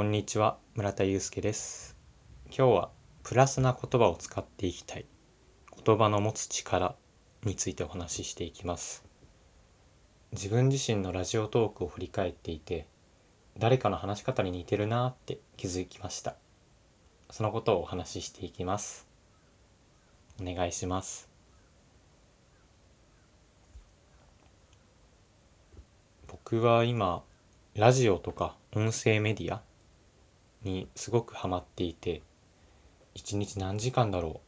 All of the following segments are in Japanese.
こんにちは村田祐介です。今日はプラスな言葉を使っていきたい。言葉の持つ力についてお話ししていきます。自分自身のラジオトークを振り返っていて誰かの話し方に似てるなって気づきました。そのことをお話ししていきます。お願いします。僕は今ラジオとか音声メディアにすごくハマっていて一日何時間だろうっ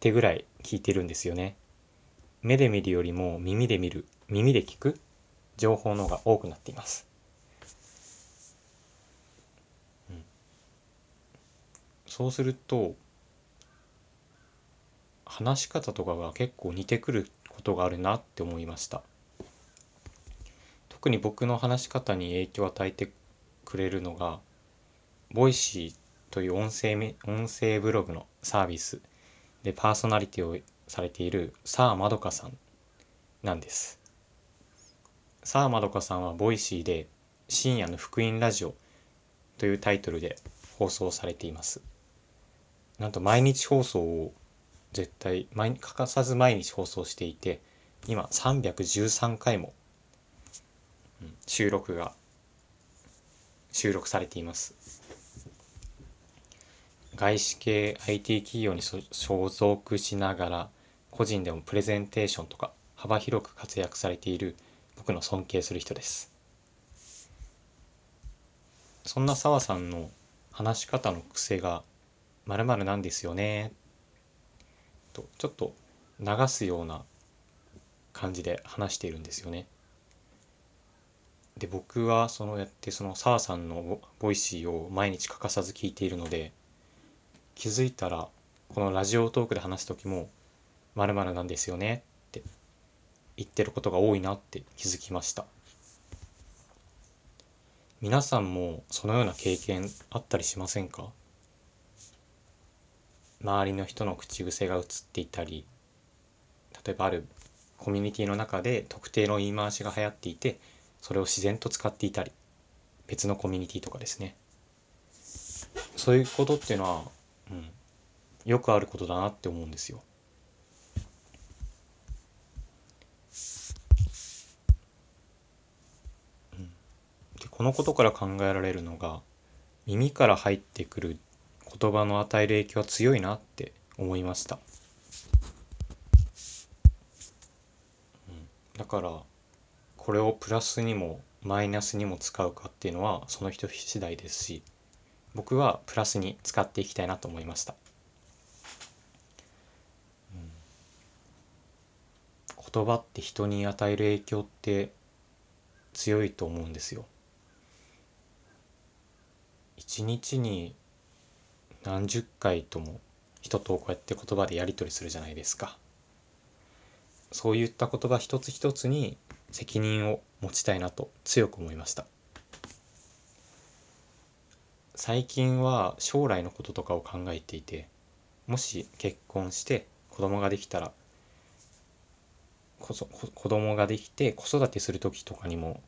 てぐらい聞いてるんですよね。目で見るよりも耳で見る耳で聞く情報の方が多くなっています、うん、そうすると話し方とかが結構似てくることがあるなって思いました。特に僕の話し方に影響を与えてくれるのが Voicy という音声音声ブログのサービスでパーソナリティをされているさあまどかさんなんです。さあまどかさんはボイシーで深夜の福音ラジオというタイトルで放送されています。なんと毎日放送を絶対毎欠かさず毎日放送していて今313回も収録が収録されています外資系 IT 企業に所属しながら個人でもプレゼンテーションとか幅広く活躍されている僕の尊敬する人ですそんな澤さんの話し方の癖がまるなんですよねとちょっと流すような感じで話しているんですよね。で僕はそのやってその澤さんの Voicy を毎日欠かさず聞いているので気づいたらこのラジオトークで話す時も「まるなんですよね」って言ってることが多いなって気づきました。皆さんもそのような経験あったりしませんか？周りの人の口癖が映っていたり例えばあるコミュニティの中で特定の言い回しが流行っていてそれを自然と使っていたり別のコミュニティとかですね。そういうことっていうのは、うん、よくあることだなって思うんですよ。うん、でこのことから考えられるのが耳から入ってくる言葉の与える影響は強いなって思いました。うん、だからこれをプラスにもマイナスにも使うかっていうのはその人次第ですし僕はプラスに使っていきたいなと思いました、うん、言葉って人に与える影響って強いと思うんですよ。一日に何十回とも人とこうやって言葉でやり取りするじゃないですか。そういった言葉一つ一つに責任を持ちたいなと強く思いました。最近は将来のこととかを考えていてもし結婚して子供ができたらこそ子供ができて子育てする時とかにも、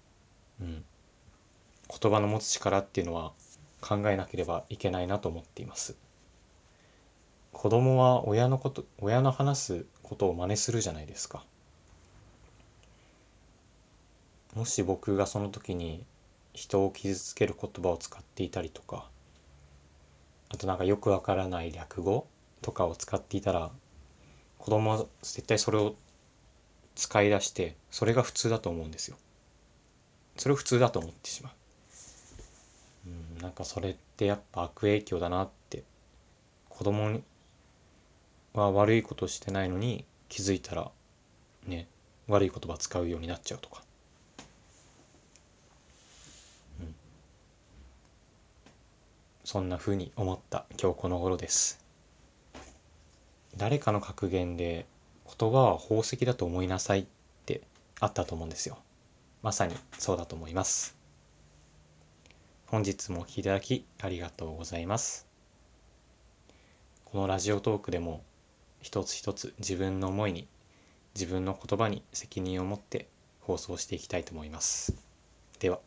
うん、言葉の持つ力っていうのは考えなければいけないなと思っています。子供は親のこと親の話すことを真似するじゃないですか。もし僕がその時に人を傷つける言葉を使っていたりとかあとなんかよくわからない略語とかを使っていたら子供は絶対それを使い出してそれが普通だと思うんですよ。それを普通だと思ってしまう。うん、なんかそれってやっぱ悪影響だなって子供は悪いことしてないのに気づいたらね悪い言葉使うようになっちゃうとかそんな風に思った今日この頃です。誰かの格言で言葉は宝石だと思いなさいってあったと思うんですよ。まさにそうだと思います。本日もお聴きいただきありがとうございます。このラジオトークでも一つ一つ自分の思いに自分の言葉に責任を持って放送していきたいと思います。では。